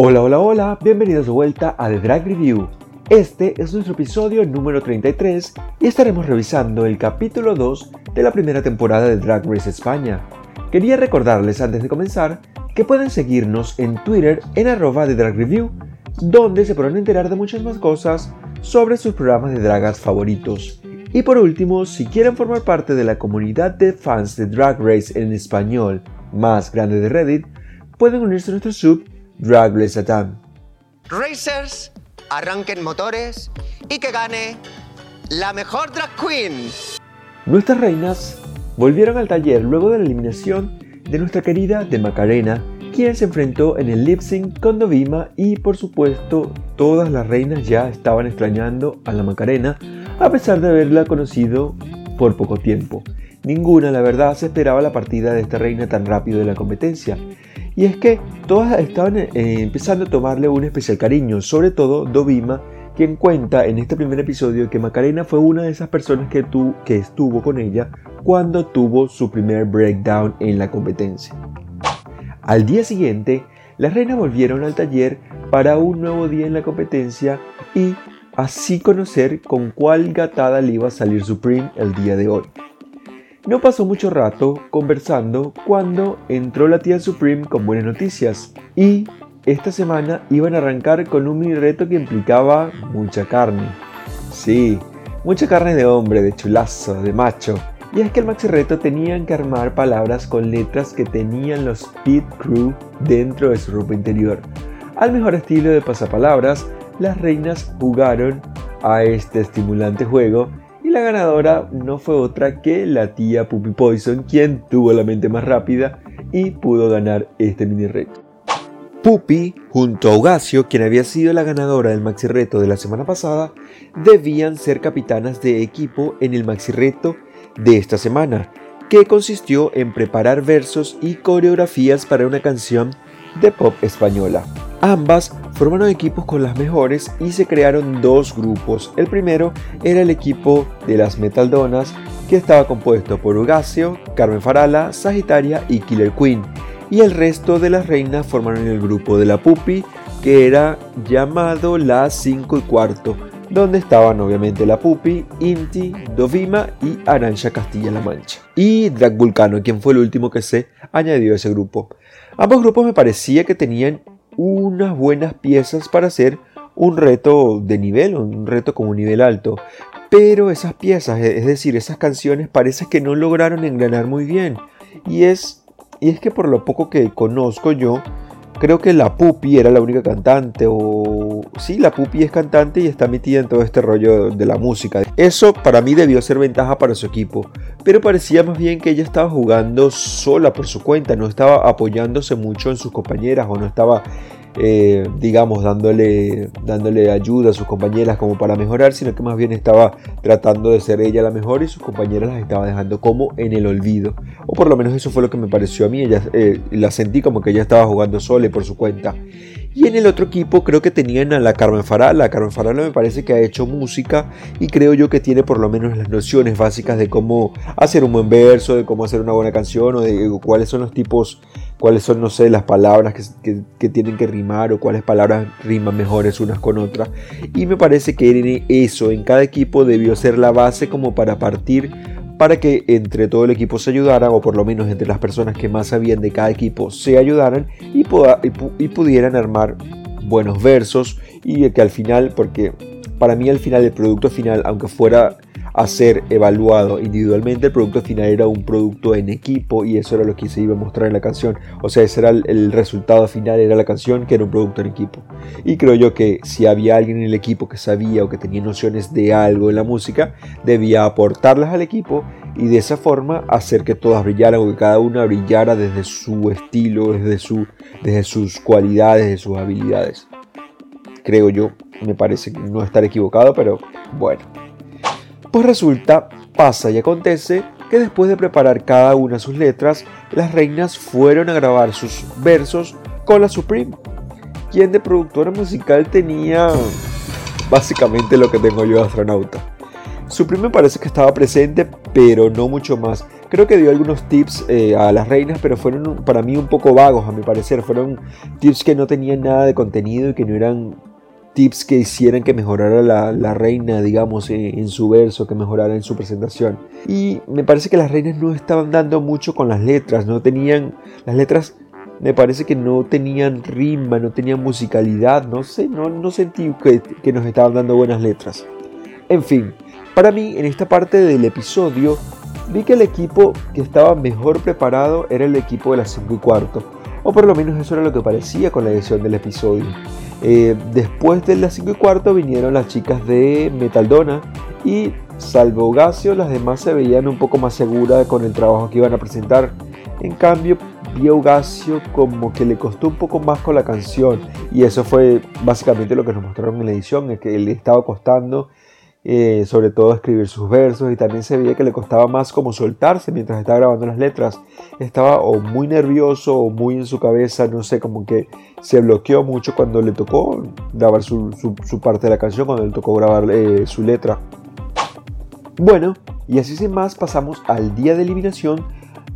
Hola, hola, hola, bienvenidos de vuelta a The Drag Review. Este es nuestro episodio número 33 y estaremos revisando el capítulo 2 de la primera temporada de Drag Race España. Quería recordarles antes de comenzar que pueden seguirnos en Twitter en arroba de Drag Review, donde se podrán enterar de muchas más cosas sobre sus programas de dragas favoritos. Y por último, si quieren formar parte de la comunidad de fans de Drag Race en español más grande de Reddit, pueden unirse a nuestro sub Drag Race Racers, arranquen motores y que gane la mejor drag queen. Nuestras reinas volvieron al taller luego de la eliminación de nuestra querida de Macarena, quien se enfrentó en el lip con Dovima y por supuesto todas las reinas ya estaban extrañando a la Macarena a pesar de haberla conocido por poco tiempo. Ninguna, la verdad, se esperaba la partida de esta reina tan rápido de la competencia. Y es que todas estaban eh, empezando a tomarle un especial cariño, sobre todo Dovima, quien cuenta en este primer episodio que Macarena fue una de esas personas que, que estuvo con ella cuando tuvo su primer breakdown en la competencia. Al día siguiente, las reinas volvieron al taller para un nuevo día en la competencia y así conocer con cuál gatada le iba a salir Supreme el día de hoy. No pasó mucho rato conversando cuando entró la tía Supreme con buenas noticias y esta semana iban a arrancar con un mini reto que implicaba mucha carne. Sí, mucha carne de hombre, de chulazo, de macho. Y es que el maxi reto tenían que armar palabras con letras que tenían los Pit Crew dentro de su ropa interior. Al mejor estilo de pasapalabras, las reinas jugaron a este estimulante juego y la ganadora no fue otra que la tía Puppy Poison, quien tuvo la mente más rápida y pudo ganar este mini reto. Puppy, junto a Ugacio, quien había sido la ganadora del maxi reto de la semana pasada, debían ser capitanas de equipo en el maxi reto de esta semana, que consistió en preparar versos y coreografías para una canción de pop española. Ambas formaron equipos con las mejores y se crearon dos grupos. El primero era el equipo de las Metaldonas, que estaba compuesto por Ugacio, Carmen Farala, Sagitaria y Killer Queen. Y el resto de las reinas formaron el grupo de la Pupi, que era llamado la 5 y cuarto, donde estaban obviamente la Pupi, Inti, Dovima y Arancha Castilla-La Mancha. Y Drag Vulcano, quien fue el último que se añadió a ese grupo. Ambos grupos me parecía que tenían unas buenas piezas para hacer un reto de nivel, un reto con un nivel alto. Pero esas piezas, es decir, esas canciones parece que no lograron engranar muy bien. Y es, y es que por lo poco que conozco yo, creo que la Pupi era la única cantante o sí, la Pupi es cantante y está metida en todo este rollo de la música. Eso para mí debió ser ventaja para su equipo, pero parecía más bien que ella estaba jugando sola por su cuenta, no estaba apoyándose mucho en sus compañeras o no estaba eh, digamos, dándole, dándole ayuda a sus compañeras como para mejorar, sino que más bien estaba tratando de ser ella la mejor y sus compañeras las estaba dejando como en el olvido. O por lo menos eso fue lo que me pareció a mí, ella, eh, la sentí como que ella estaba jugando sola y por su cuenta. Y en el otro equipo creo que tenían a la Carmen Farala. La Carmen Farala me parece que ha hecho música y creo yo que tiene por lo menos las nociones básicas de cómo hacer un buen verso, de cómo hacer una buena canción o de cuáles son los tipos cuáles son, no sé, las palabras que, tienen que rimar o cuáles palabras riman mejores unas con otras. Y me parece que eso en cada equipo debió ser la base como para partir para que entre todo el equipo se ayudaran, o por lo menos entre las personas que más sabían de cada equipo se ayudaran y, y pudieran armar buenos versos y que al final, porque para mí al final el producto final, aunque fuera a ser evaluado individualmente, el producto final era un producto en equipo y eso era lo que se iba a mostrar en la canción. O sea, ese era el, resultado final, era la canción que era un producto en equipo. Y creo yo que si había alguien en el equipo que sabía o que tenía nociones de algo en la música, debía aportarlas al equipo y de esa forma hacer que todas brillaran o que cada una brillara desde su estilo, desde, su, desde sus cualidades, desde sus habilidades. Creo yo, me parece no estar equivocado, pero bueno. Pues resulta, pasa y acontece que después de preparar cada una sus letras, las reinas fueron a grabar sus versos con la Supreme, quien de productora musical tenía básicamente lo que tengo yo de astronauta. Supreme me parece que estaba presente, pero no mucho más. Creo que dio algunos tips eh, a las reinas, pero fueron para mí un poco vagos, a mi parecer. Fueron tips que no tenían nada de contenido y que no eran tips que hicieran que mejorara la, reina, digamos, en, en, su verso, que mejorara en su presentación. Y me parece que las reinas no estaban dando mucho con las letras, no tenían, las letras me parece que no tenían rima, no tenían musicalidad, no sé, no, no sentí que, que nos estaban dando buenas letras. En fin, para mí en esta parte del episodio vi que el equipo que estaba mejor preparado era el equipo de las 5 y cuarto, o por lo menos eso era lo que parecía con la edición del episodio. Eh, después de las 5 y cuarto vinieron las chicas de Metaldona y salvo Gacio las demás se veían un poco más seguras con el trabajo que iban a presentar. En cambio, vi a Ugacio como que le costó un poco más con la canción y eso fue básicamente lo que nos mostraron en la edición, es que le estaba costando eh, sobre todo escribir sus versos y también se veía que le costaba más como soltarse mientras estaba grabando las letras. Estaba o muy nervioso o muy en su cabeza, no sé, como que se bloqueó mucho cuando le tocó grabar su, parte de la canción, cuando le tocó grabar eh, su letra. Bueno, y así sin más pasamos al día de eliminación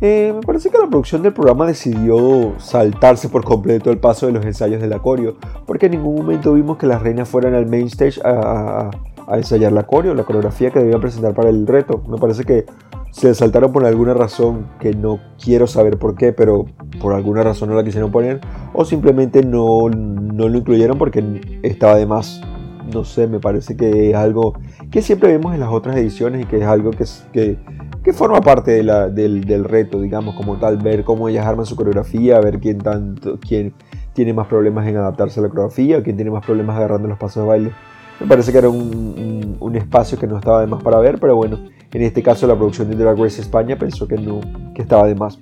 eh, me parece que la producción del programa decidió saltarse por completo el paso de los ensayos del acorio, porque en ningún momento vimos que las reinas fueran al main stage a, ensayar la coreo, la coreografía que debían presentar para el reto. Me parece que se saltaron por alguna razón que no quiero saber por qué, pero por alguna razón no la quisieron poner, o simplemente no, no lo incluyeron porque estaba de más. No sé, me parece que es algo que siempre vemos en las otras ediciones y que es algo que, que forma parte del, reto, digamos, como tal, ver cómo ellas arman su coreografía, ver quién, quién tiene más problemas en adaptarse a la coreografía, quién tiene más problemas agarrando los pasos de baile. Me parece que era un, espacio que no estaba de más para ver, pero bueno, en este caso la producción de Drag Race España pensó que no, que estaba de más.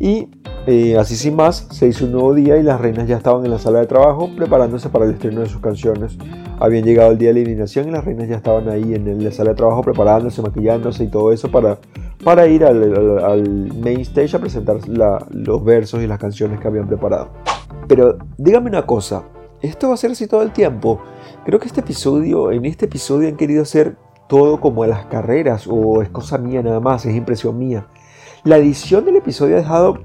Y eh, así sin más, se hizo un nuevo día y las reinas ya estaban en la sala de trabajo preparándose para el estreno de sus canciones. Habían llegado el día de eliminación y las reinas ya estaban ahí en la sala de trabajo preparándose, maquillándose y todo eso para, para ir al, main stage a presentar los versos y las canciones que habían preparado. Pero dígame una cosa, ¿esto va a ser así todo el tiempo? Creo que este episodio, en este episodio han querido hacer todo como a las carreras o es cosa mía nada más, es impresión mía. La edición del episodio ha dejado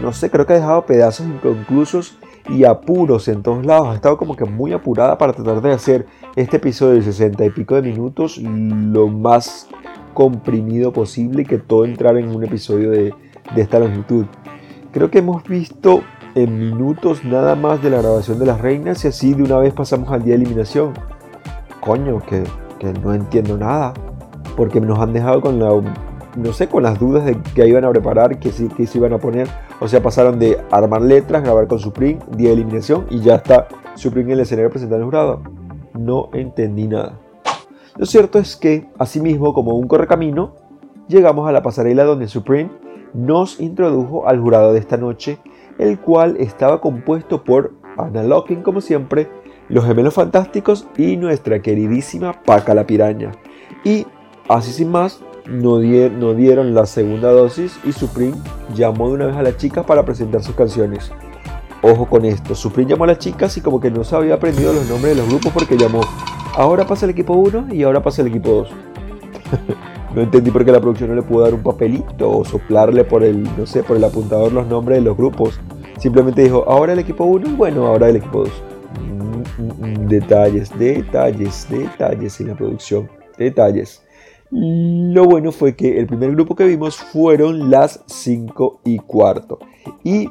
no sé, creo que ha dejado pedazos inconclusos y apuros en todos lados. Ha estado como que muy apurada para tratar de hacer este episodio de 60 y pico de minutos lo más comprimido posible y que todo entrara en un episodio de, esta longitud. Creo que hemos visto en minutos nada más de la grabación de las reinas y así de una vez pasamos al día de eliminación. Coño, que, que no entiendo nada. Porque nos han dejado con la no sé, con las dudas de que iban a preparar, que, que se iban a poner. O sea, pasaron de armar letras, grabar con Supreme, día de eliminación y ya está Supreme en el escenario presentando el jurado. No entendí nada. Lo cierto es que, asimismo, como un correcamino, llegamos a la pasarela donde Supreme nos introdujo al jurado de esta noche, el cual estaba compuesto por Anna Locking, como siempre, los gemelos fantásticos y nuestra queridísima Paca la piraña. Y así sin más, no, dieron la segunda dosis y Supreme llamó de una vez a las chicas para presentar sus canciones. Ojo con esto, Supreme llamó a las chicas y como que no se había aprendido los nombres de los grupos porque llamó, ahora pasa el equipo 1 y ahora pasa el equipo 2. No entendí por qué la producción no le pudo dar un papelito o soplarle por el, no sé, por el apuntador los nombres de los grupos. Simplemente dijo, ahora el equipo 1 y bueno, ahora el equipo 2. Mm, mm, mm, detalles, detalles, detalles en la producción. Detalles. Lo bueno fue que el primer grupo que vimos fueron las 5 y cuarto. Y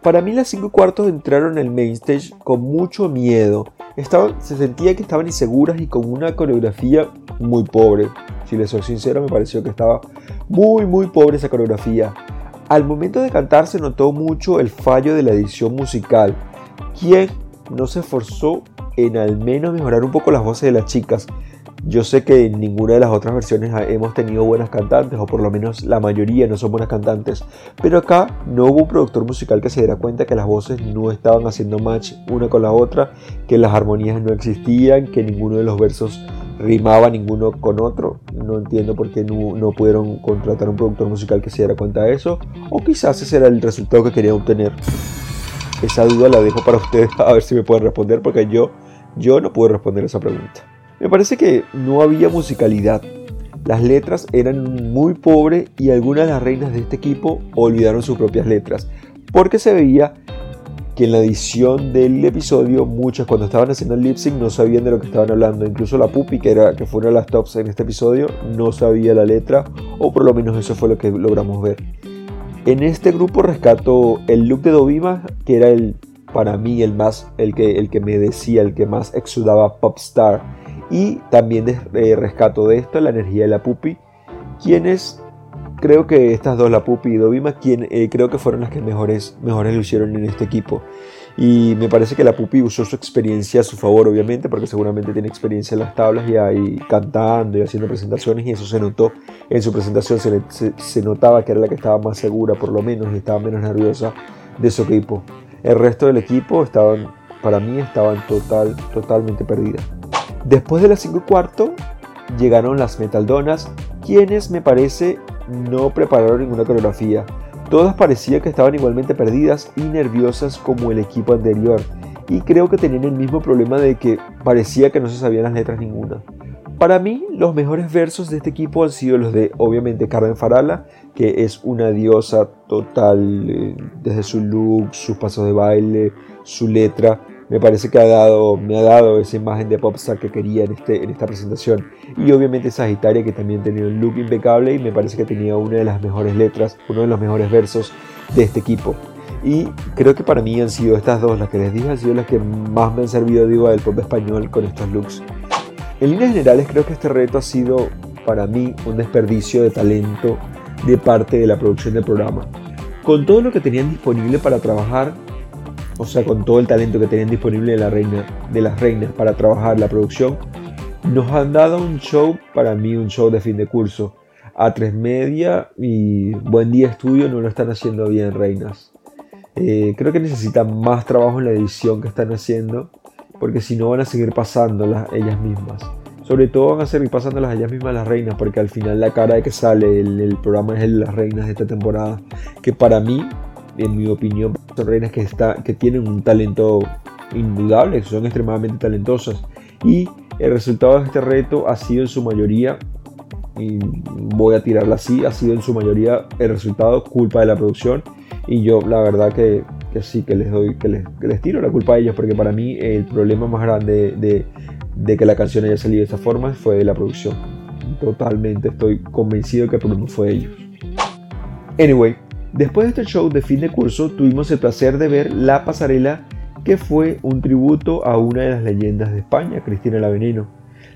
para mí las 5 y cuarto entraron en el main stage con mucho miedo. Se sentía que estaban inseguras y con una coreografía muy pobre. Si les soy sincero, me pareció que estaba muy, muy pobre esa coreografía. Al momento de cantar se notó mucho el fallo de la edición musical, quien no se esforzó en al menos mejorar un poco las voces de las chicas. Yo sé que en ninguna de las otras versiones hemos tenido buenas cantantes, o por lo menos la mayoría no son buenas cantantes, pero acá no hubo un productor musical que se diera cuenta que las voces no estaban haciendo match una con la otra, que las armonías no existían, que ninguno de los versos rimaba ninguno con otro. No entiendo por qué no, pudieron contratar un productor musical que se diera cuenta de eso. O quizás ese era el resultado que querían obtener. Esa duda la dejo para ustedes a ver si me pueden responder porque yo, yo no puedo responder esa pregunta. Me parece que no había musicalidad. Las letras eran muy pobres y algunas de las reinas de este equipo olvidaron sus propias letras. Porque se veía que en la edición del episodio muchos cuando estaban haciendo el lip sync no sabían de lo que estaban hablando. Incluso la Pupi, que, era, que fue una de las tops en este episodio, no sabía la letra o por lo menos eso fue lo que logramos ver. En este grupo rescato el look de Dovima, que era el para mí el más el que el que me decía, el que más exudaba pop star y también eh, rescato de esto la energía de la Pupi, quienes creo que estas dos, la Pupi y Dovima, quien, eh, creo que fueron las que mejores, mejores lo hicieron en este equipo. Y me parece que la Pupi usó su experiencia a su favor, obviamente, porque seguramente tiene experiencia en las tablas y ahí cantando y haciendo presentaciones, y eso se notó en su presentación. Se, se, notaba que era la que estaba más segura, por lo menos, y estaba menos nerviosa de su equipo. El resto del equipo estaban, para mí, estaban total, totalmente perdidas. Después de las 5 y cuarto, llegaron las Metaldonas, quienes me parece no prepararon ninguna coreografía. Todas parecían que estaban igualmente perdidas y nerviosas como el equipo anterior, y creo que tenían el mismo problema de que parecía que no se sabían las letras ninguna. Para mí, los mejores versos de este equipo han sido los de, obviamente, Carmen Farala, que es una diosa total eh, desde su look, sus pasos de baile, su letra me parece que ha dado, me ha dado esa imagen de popstar que quería en, este, en esta presentación. Y obviamente Sagitaria que también tenía un look impecable y me parece que tenía una de las mejores letras, uno de los mejores versos de este equipo. Y creo que para mí han sido estas dos, las que les dije, han sido las que más me han servido digo, del pop español con estos looks. En líneas generales creo que este reto ha sido para mí un desperdicio de talento de parte de la producción del programa. Con todo lo que tenían disponible para trabajar, o sea, con todo el talento que tenían disponible de, la reina, de las reinas para trabajar la producción, nos han dado un show, para mí un show de fin de curso. A tres media y Buen Día Estudio no lo están haciendo bien, reinas. Eh, creo que necesitan más trabajo en la edición que están haciendo, porque si no van a seguir pasándolas ellas mismas. Sobre todo van a seguir pasándolas ellas mismas las reinas, porque al final la cara de que sale el, el programa es el las reinas de esta temporada, que para mí en mi opinión, son reinas que, está, que tienen un talento indudable, que son extremadamente talentosas. Y el resultado de este reto ha sido en su mayoría, y voy a tirarla así, ha sido en su mayoría el resultado culpa de la producción. Y yo la verdad que, sí, que les doy, que les, tiro la culpa a ellos, porque para mí el problema más grande de, de que la canción haya salido de esa forma fue de la producción. Totalmente estoy convencido que el problema fue ellos. Anyway, Después de este show de fin de curso, tuvimos el placer de ver La Pasarela, que fue un tributo a una de las leyendas de España, Cristina la Veneno.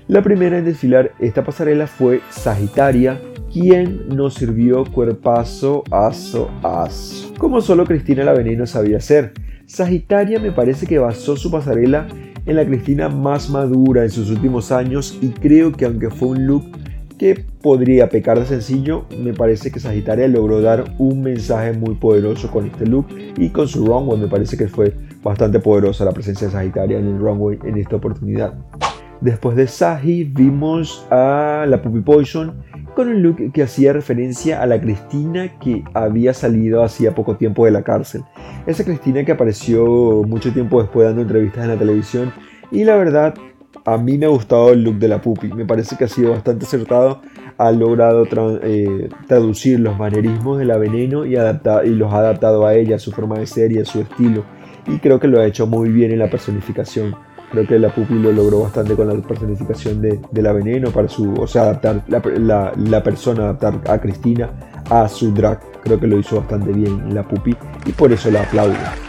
La primera en desfilar esta pasarela fue Sagitaria, quien nos sirvió cuerpazo, aso, aso, como solo Cristina la Veneno sabía hacer. Sagitaria me parece que basó su pasarela en la Cristina más madura en sus últimos años y creo que aunque fue un look que podría pecar de sencillo, me parece que Sagitaria logró dar un mensaje muy poderoso con este look y con su runway me parece que fue bastante poderosa la presencia de Sagitaria en el runway en esta oportunidad. Después de Sagi vimos a la Puppy Poison con un look que hacía referencia a la Cristina que había salido hacía poco tiempo de la cárcel. Esa Cristina que apareció mucho tiempo después dando entrevistas en la televisión y la verdad a mí me ha gustado el look de la pupi, me parece que ha sido bastante acertado, ha logrado eh, traducir los manerismos de la veneno y, y los ha adaptado a ella, a su forma de ser y a su estilo. Y creo que lo ha hecho muy bien en la personificación. Creo que la pupi lo logró bastante con la personificación de, la veneno para su, o sea, adaptar la, persona, adaptar a Cristina a su drag. Creo que lo hizo bastante bien la pupi y por eso la aplaudo.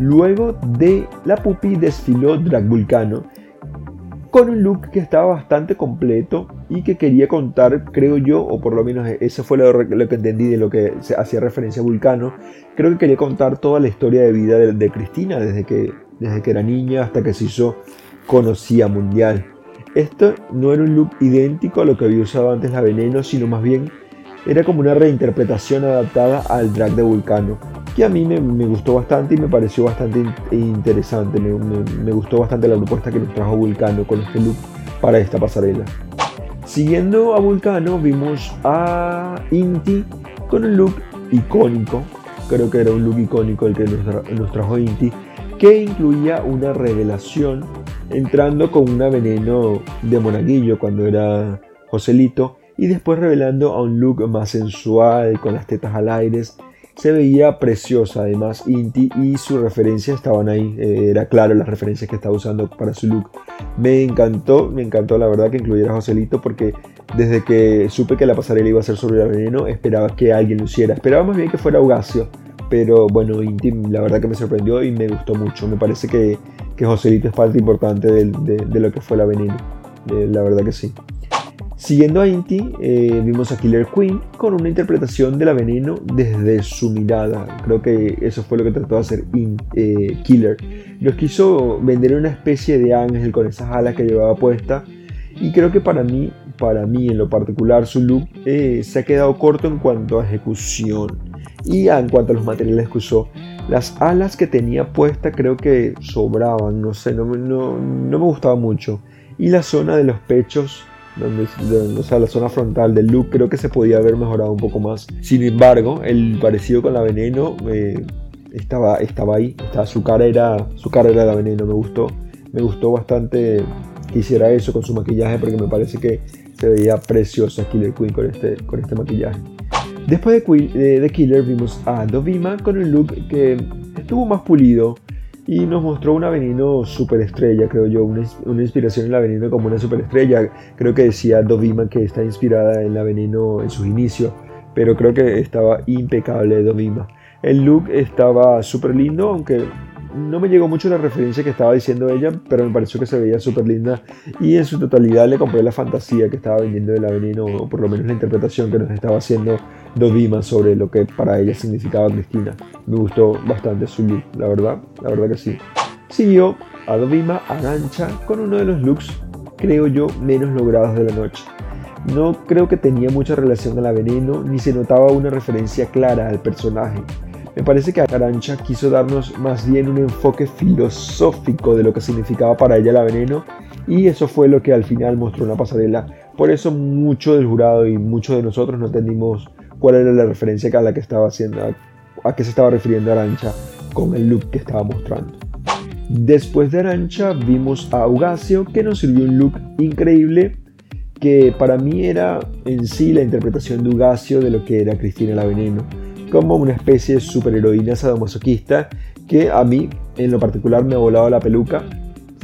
Luego de la pupi desfiló Drag Vulcano con un look que estaba bastante completo y que quería contar, creo yo, o por lo menos eso fue lo, que entendí de lo que hacía referencia a Vulcano, creo que quería contar toda la historia de vida de, Cristina desde que, desde que era niña hasta que se hizo conocida mundial. Esto no era un look idéntico a lo que había usado antes la Veneno, sino más bien era como una reinterpretación adaptada al drag de Vulcano que a mí me, gustó bastante y me pareció bastante interesante. Me, me, gustó bastante la propuesta que nos trajo Vulcano con este look para esta pasarela. Siguiendo a Vulcano vimos a Inti con un look icónico, creo que era un look icónico el que nos, trajo Inti, que incluía una revelación entrando con una veneno de monaguillo cuando era Joselito y después revelando a un look más sensual con las tetas al aire se veía preciosa además Inti y sus referencias estaban ahí, eh, era claro las referencias que estaba usando para su look. Me encantó, me encantó la verdad que incluyera a Joselito porque desde que supe que la pasarela iba a ser sobre el veneno esperaba que alguien lo hiciera, esperaba más bien que fuera Ugacio, pero bueno, Inti la verdad que me sorprendió y me gustó mucho, me parece que, que Joselito es parte importante de, de, lo que fue la veneno, la verdad que sí. Siguiendo a Inti, eh, vimos a Killer Queen con una interpretación de la veneno desde su mirada. Creo que eso fue lo que trató de hacer eh, Killer. Nos quiso vender una especie de ángel con esas alas que llevaba puesta. Y creo que para mí, para mí en lo particular, su look eh, se ha quedado corto en cuanto a ejecución y en cuanto a los materiales que usó. Las alas que tenía puesta creo que sobraban, no sé, no me gustaba mucho. Y la zona de los pechos o sea, la zona frontal del look creo que se podía haber mejorado un poco más. Sin embargo, el parecido con la veneno eh, estaba, estaba ahí, su, cara era, su cara era la veneno, me gustó, me gustó bastante que hiciera eso con su maquillaje porque me parece que se veía preciosa Killer Queen con este, con este maquillaje. Después de, de Killer vimos a Dovima con un look que estuvo más pulido, y nos mostró una Veneno superestrella, creo yo, una, una, inspiración en la Veneno como una superestrella. Creo que decía Dovima que está inspirada en la Veneno en sus inicios, pero creo que estaba impecable Dovima. El look estaba súper lindo, aunque no me llegó mucho la referencia que estaba diciendo ella, pero me pareció que se veía súper linda y en su totalidad le compré la fantasía que estaba vendiendo de la veneno, o por lo menos la interpretación que nos estaba haciendo Dovima sobre lo que para ella significaba Cristina. Me gustó bastante su look, la verdad, la verdad que sí. Siguió a Dovima Arancha con uno de los looks, creo yo, menos logrados de la noche. No creo que tenía mucha relación con la veneno, ni se notaba una referencia clara al personaje me parece que Arancha quiso darnos más bien un enfoque filosófico de lo que significaba para ella la veneno y eso fue lo que al final mostró una pasarela. Por eso mucho del jurado y muchos de nosotros no entendimos cuál era la referencia a la que estaba haciendo, a qué se estaba refiriendo Arancha con el look que estaba mostrando. Después de Arancha vimos a Ugacio que nos sirvió un look increíble que para mí era en sí la interpretación de Ugacio de lo que era Cristina la Veneno como una especie de superheroína sadomasoquista que a mí en lo particular me ha volado la peluca.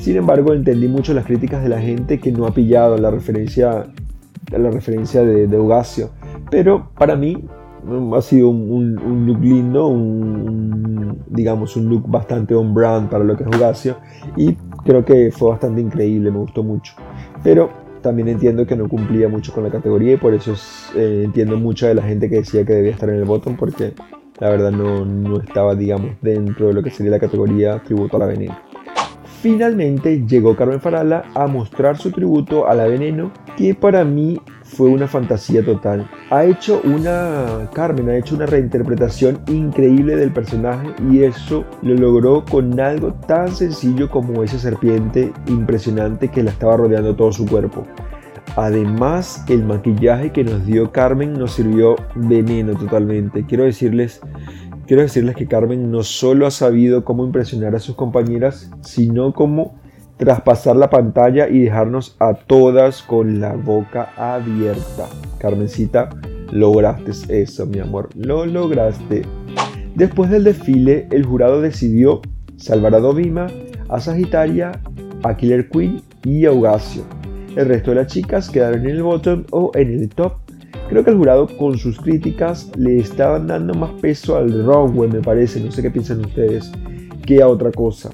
Sin embargo, entendí mucho las críticas de la gente que no ha pillado la referencia, la referencia de, de Ugacio. Pero para mí mm, ha sido un, look lindo, un, digamos un look bastante on brand para lo que es Ugacio y creo que fue bastante increíble, me gustó mucho. Pero también entiendo que no cumplía mucho con la categoría y por eso eh, entiendo mucha de la gente que decía que debía estar en el bottom porque la verdad no, no estaba, digamos, dentro de lo que sería la categoría tributo a la veneno. Finalmente llegó Carmen Farala a mostrar su tributo a la veneno, que para mí fue una fantasía total. Ha hecho una, Carmen ha hecho una reinterpretación increíble del personaje y eso lo logró con algo tan sencillo como esa serpiente impresionante que la estaba rodeando todo su cuerpo. Además, el maquillaje que nos dio Carmen nos sirvió veneno totalmente. Quiero decirles, quiero decirles que Carmen no solo ha sabido cómo impresionar a sus compañeras, sino cómo traspasar la pantalla y dejarnos a todas con la boca abierta. Carmencita, lograste eso, mi amor, lo lograste. Después del desfile, el jurado decidió salvar a Dovima, a Sagitaria, a Killer Queen y a Ugacio. El resto de las chicas quedaron en el bottom o en el top. Creo que el jurado con sus críticas le estaban dando más peso al runway, me parece, no sé qué piensan ustedes, que a otra cosa.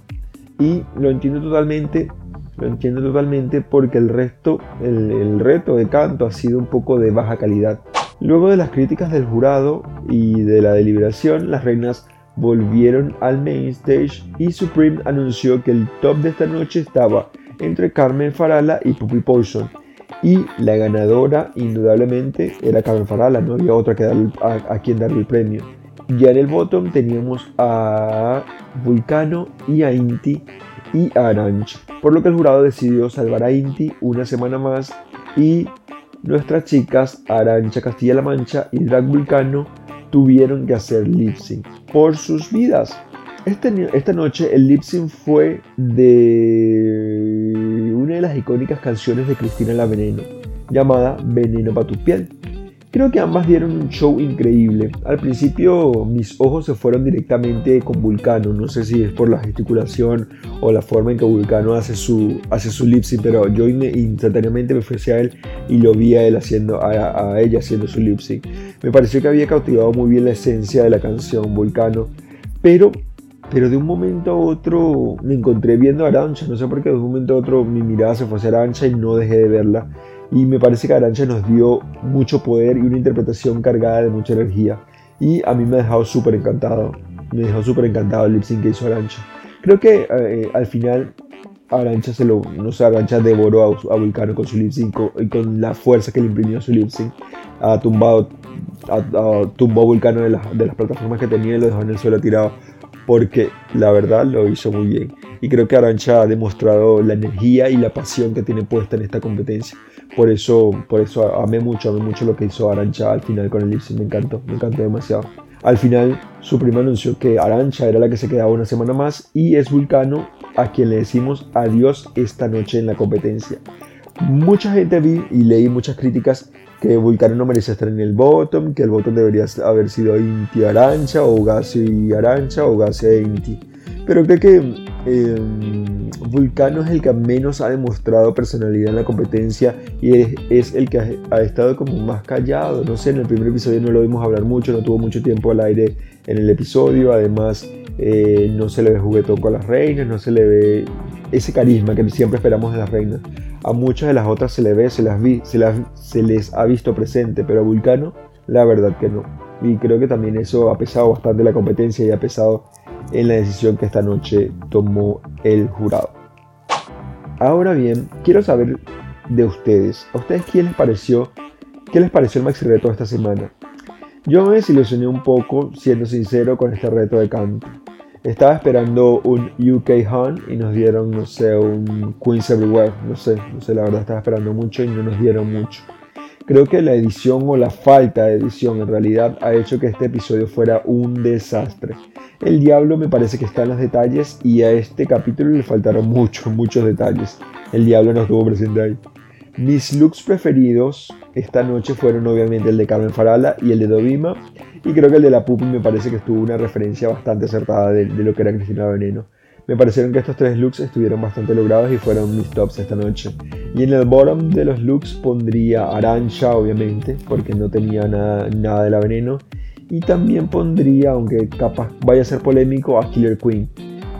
Y lo entiendo totalmente, lo entiendo totalmente porque el resto, el, reto de canto ha sido un poco de baja calidad. Luego de las críticas del jurado y de la deliberación, las reinas volvieron al main stage y Supreme anunció que el top de esta noche estaba entre Carmen Farala y Puppy Poison. Y la ganadora, indudablemente, era Carmen Farala, no había otra que a, a, quien darle el premio. Ya en el bottom teníamos a Vulcano y a Inti y a Arancha, por lo que el jurado decidió salvar a Inti una semana más y nuestras chicas Arancha Castilla-La Mancha y Drag Vulcano tuvieron que hacer lip sync por sus vidas. Este esta noche el lip sync fue de una de las icónicas canciones de Cristina La Veneno, llamada Veneno para tu piel. Creo que ambas dieron un show increíble. Al principio mis ojos se fueron directamente con Vulcano. No sé si es por la gesticulación o la forma en que Vulcano hace su, hace su pero yo instantáneamente me fui hacia él y lo vi a él haciendo, a, ella haciendo su lip sync. Me pareció que había cautivado muy bien la esencia de la canción Vulcano, pero pero de un momento a otro me encontré viendo a Arancha, no sé por qué, de un momento a otro mi mirada se fue hacia Arancha y no dejé de verla. Y me parece que Arancha nos dio mucho poder y una interpretación cargada de mucha energía. Y a mí me ha dejado súper encantado. Me dejó súper encantado el lip sync que hizo Arancha. Creo que eh, al final Arancha se lo, no sé, Arancha devoró a, Vulcano con su lip sync y con la fuerza que le imprimió su lip sync. Ha tumbado, a, tumbó a Vulcano de, de, las plataformas que tenía y lo dejó en el suelo tirado porque la verdad lo hizo muy bien. Y creo que Arancha ha demostrado la energía y la pasión que tiene puesta en esta competencia. Por eso, por eso amé mucho, amé mucho lo que hizo Arancha al final con el lip me encantó, me encantó demasiado. Al final, su prima anunció que Arancha era la que se quedaba una semana más y es Vulcano a quien le decimos adiós esta noche en la competencia. Mucha gente vi y leí muchas críticas que Vulcano no merecía estar en el bottom, que el bottom debería haber sido Inti Arancha o Gassi Arancha o Gassi Inti. Pero creo que em, Vulcano es el que menos ha demostrado personalidad en la competencia y es, el que ha, estado como más callado. No sé, en el primer episodio no lo vimos hablar mucho, no tuvo mucho tiempo al aire en el episodio. Además, eh, no se le ve juguetón con las reinas, no se le ve ese carisma que siempre esperamos de las reinas. A muchas de las otras se le ve, se las vi, se, les ha visto presente, pero a Vulcano, la verdad que no. Y creo que también eso ha pesado bastante la competencia y ha pesado en la decisión que esta noche tomó el jurado. Ahora bien, quiero saber de ustedes. ¿A ustedes qué les pareció? ¿Qué les pareció el maxi reto esta semana? Yo me desilusioné un poco, siendo sincero, con este reto de canto. Estaba esperando un UK Han y nos dieron, no sé, un Queens Everywhere. No sé, no sé, la verdad estaba esperando mucho y no nos dieron mucho. Creo que la edición o la falta de edición en realidad ha hecho que este episodio fuera un desastre. El diablo me parece que está en los detalles y a este capítulo le faltaron muchos, muchos detalles. El diablo no estuvo presente ahí. Mis looks preferidos esta noche fueron obviamente el de Carmen Farala y el de Dovima. Y creo que el de la Pupi me parece que estuvo una referencia bastante acertada de, lo que era Cristina Veneno. Me parecieron que estos tres looks estuvieron bastante logrados y fueron mis tops esta noche. Y en el bottom de los looks pondría Arancha, obviamente, porque no tenía nada, nada de la veneno. Y también pondría, aunque capaz vaya a ser polémico, a Killer Queen,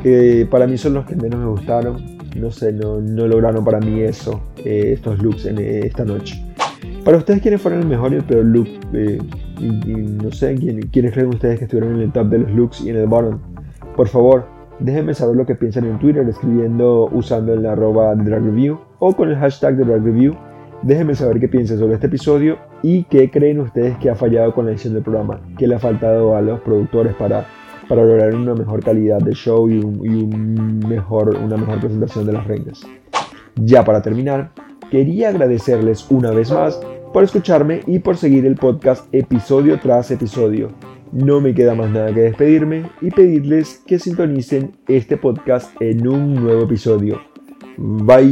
que para mí son los que menos me gustaron no sé, no, lograron para mí eso, eh, estos looks en eh, esta noche. Para ustedes, ¿quiénes fueron el mejor y el peor look? Eh, y, no sé, ¿quiénes creen ustedes que estuvieron en el top de los looks y en el bottom? Por favor, déjenme saber lo que piensan en Twitter escribiendo usando el arroba Drag Review o con el hashtag de Drag Review. Déjenme saber qué piensan sobre este episodio y qué creen ustedes que ha fallado con la edición del programa, qué le ha faltado a los productores para para lograr una mejor calidad de show y, un, mejor, una mejor presentación de las reinas. Ya para terminar, quería agradecerles una vez más por escucharme y por seguir el podcast episodio tras episodio. No me queda más nada que despedirme y pedirles que sintonicen este podcast en un nuevo episodio. Bye.